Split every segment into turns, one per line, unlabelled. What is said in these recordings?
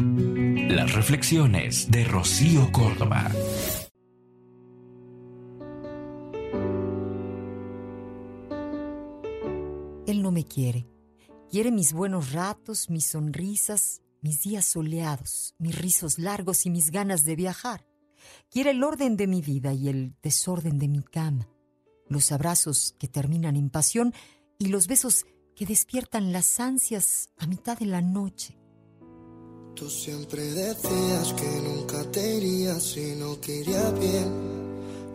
Las reflexiones de Rocío Córdoba.
Él no me quiere. Quiere mis buenos ratos, mis sonrisas, mis días soleados, mis rizos largos y mis ganas de viajar. Quiere el orden de mi vida y el desorden de mi cama, los abrazos que terminan en pasión y los besos que despiertan las ansias a mitad de la noche.
Tú siempre decías que nunca te irías si no quería bien.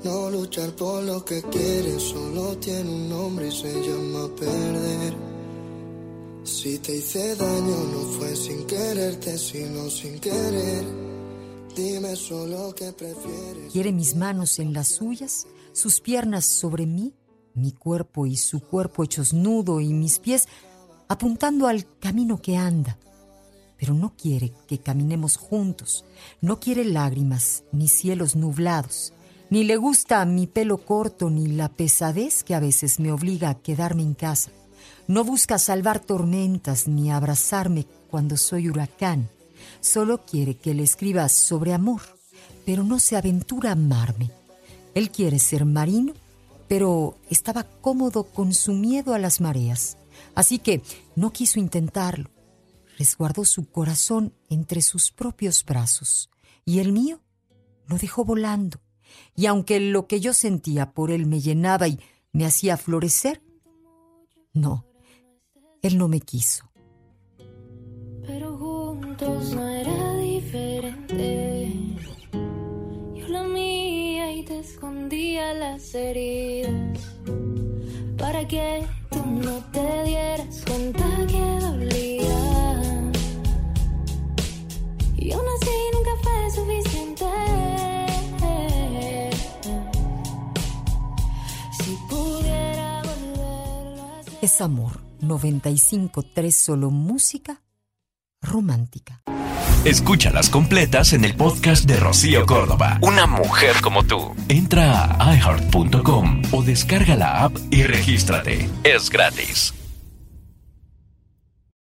No luchar por lo que quieres solo tiene un nombre y se llama perder. Si te hice daño no fue sin quererte, sino sin querer. Dime solo que prefieres.
Quiere mis manos en las suyas, sus piernas sobre mí, mi cuerpo y su cuerpo hechos nudo y mis pies apuntando al camino que anda. Pero no quiere que caminemos juntos, no quiere lágrimas ni cielos nublados, ni le gusta mi pelo corto ni la pesadez que a veces me obliga a quedarme en casa. No busca salvar tormentas ni abrazarme cuando soy huracán. Solo quiere que le escriba sobre amor, pero no se aventura a amarme. Él quiere ser marino, pero estaba cómodo con su miedo a las mareas. Así que no quiso intentarlo. Resguardó su corazón entre sus propios brazos y el mío lo dejó volando. Y aunque lo que yo sentía por él me llenaba y me hacía florecer, no, él no me quiso.
Pero juntos no era diferente. Yo la mía y te escondía las heridas. Para que tú no te
Es amor. 95.3 solo música romántica.
Escúchalas completas en el podcast de Rocío Córdoba. Una mujer como tú. Entra a iheart.com o descarga la app y regístrate. Es gratis.